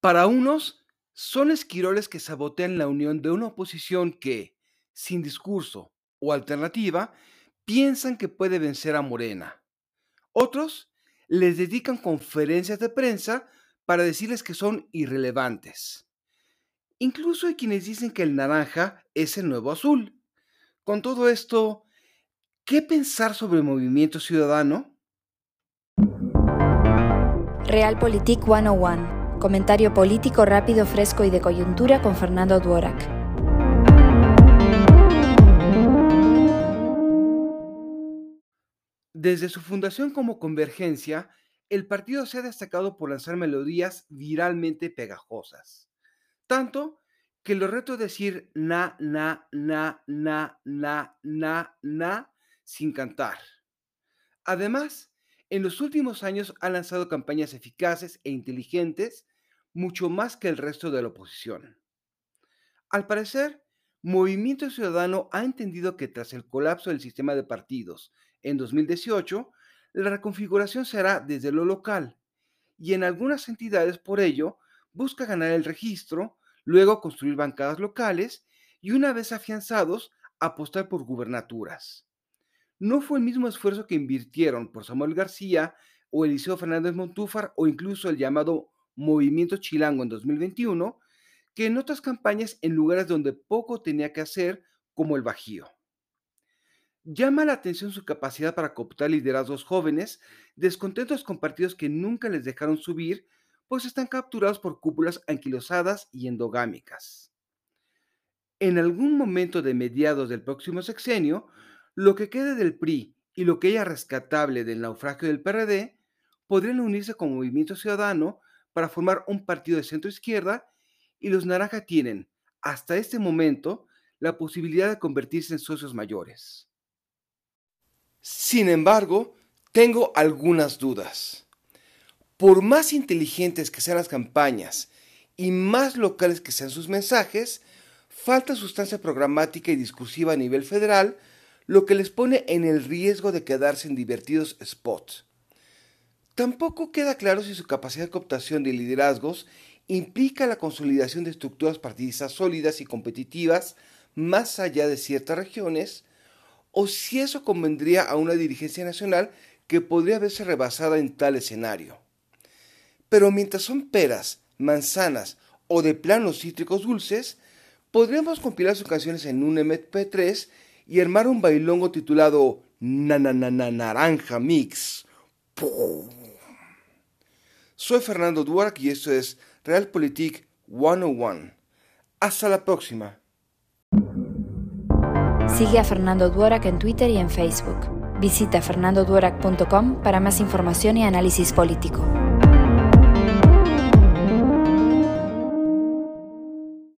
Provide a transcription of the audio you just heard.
Para unos, son esquiroles que sabotean la unión de una oposición que, sin discurso o alternativa, piensan que puede vencer a Morena. Otros les dedican conferencias de prensa para decirles que son irrelevantes. Incluso hay quienes dicen que el naranja es el nuevo azul. Con todo esto, ¿qué pensar sobre el movimiento ciudadano? Realpolitik 101. Comentario político rápido, fresco y de coyuntura con Fernando Duorak. Desde su fundación como Convergencia, el partido se ha destacado por lanzar melodías viralmente pegajosas. Tanto que lo reto decir na, na, na, na, na, na, na, sin cantar. Además, en los últimos años ha lanzado campañas eficaces e inteligentes, mucho más que el resto de la oposición. Al parecer, Movimiento Ciudadano ha entendido que tras el colapso del sistema de partidos en 2018, la reconfiguración se hará desde lo local y en algunas entidades por ello busca ganar el registro, luego construir bancadas locales y una vez afianzados, apostar por gubernaturas. No fue el mismo esfuerzo que invirtieron por Samuel García o Eliseo Fernández Montúfar o incluso el llamado Movimiento Chilango en 2021, que en otras campañas en lugares donde poco tenía que hacer, como el Bajío. Llama la atención su capacidad para cooptar liderazgos jóvenes, descontentos con partidos que nunca les dejaron subir, pues están capturados por cúpulas anquilosadas y endogámicas. En algún momento de mediados del próximo sexenio, lo que quede del PRI y lo que haya rescatable del naufragio del PRD podrían unirse como movimiento ciudadano para formar un partido de centro izquierda y los naranja tienen, hasta este momento, la posibilidad de convertirse en socios mayores. Sin embargo, tengo algunas dudas. Por más inteligentes que sean las campañas y más locales que sean sus mensajes, falta sustancia programática y discursiva a nivel federal, lo que les pone en el riesgo de quedarse en divertidos spots. Tampoco queda claro si su capacidad de cooptación de liderazgos implica la consolidación de estructuras partidistas sólidas y competitivas más allá de ciertas regiones, o si eso convendría a una dirigencia nacional que podría verse rebasada en tal escenario. Pero mientras son peras, manzanas o de planos cítricos dulces, podríamos compilar sus canciones en un MP3 y armar un bailongo titulado na, na, na, Naranja Mix. Soy Fernando Duarte y esto es Realpolitik 101. Hasta la próxima. Sigue a Fernando Duorak en Twitter y en Facebook. Visita fernandoduorak.com para más información y análisis político.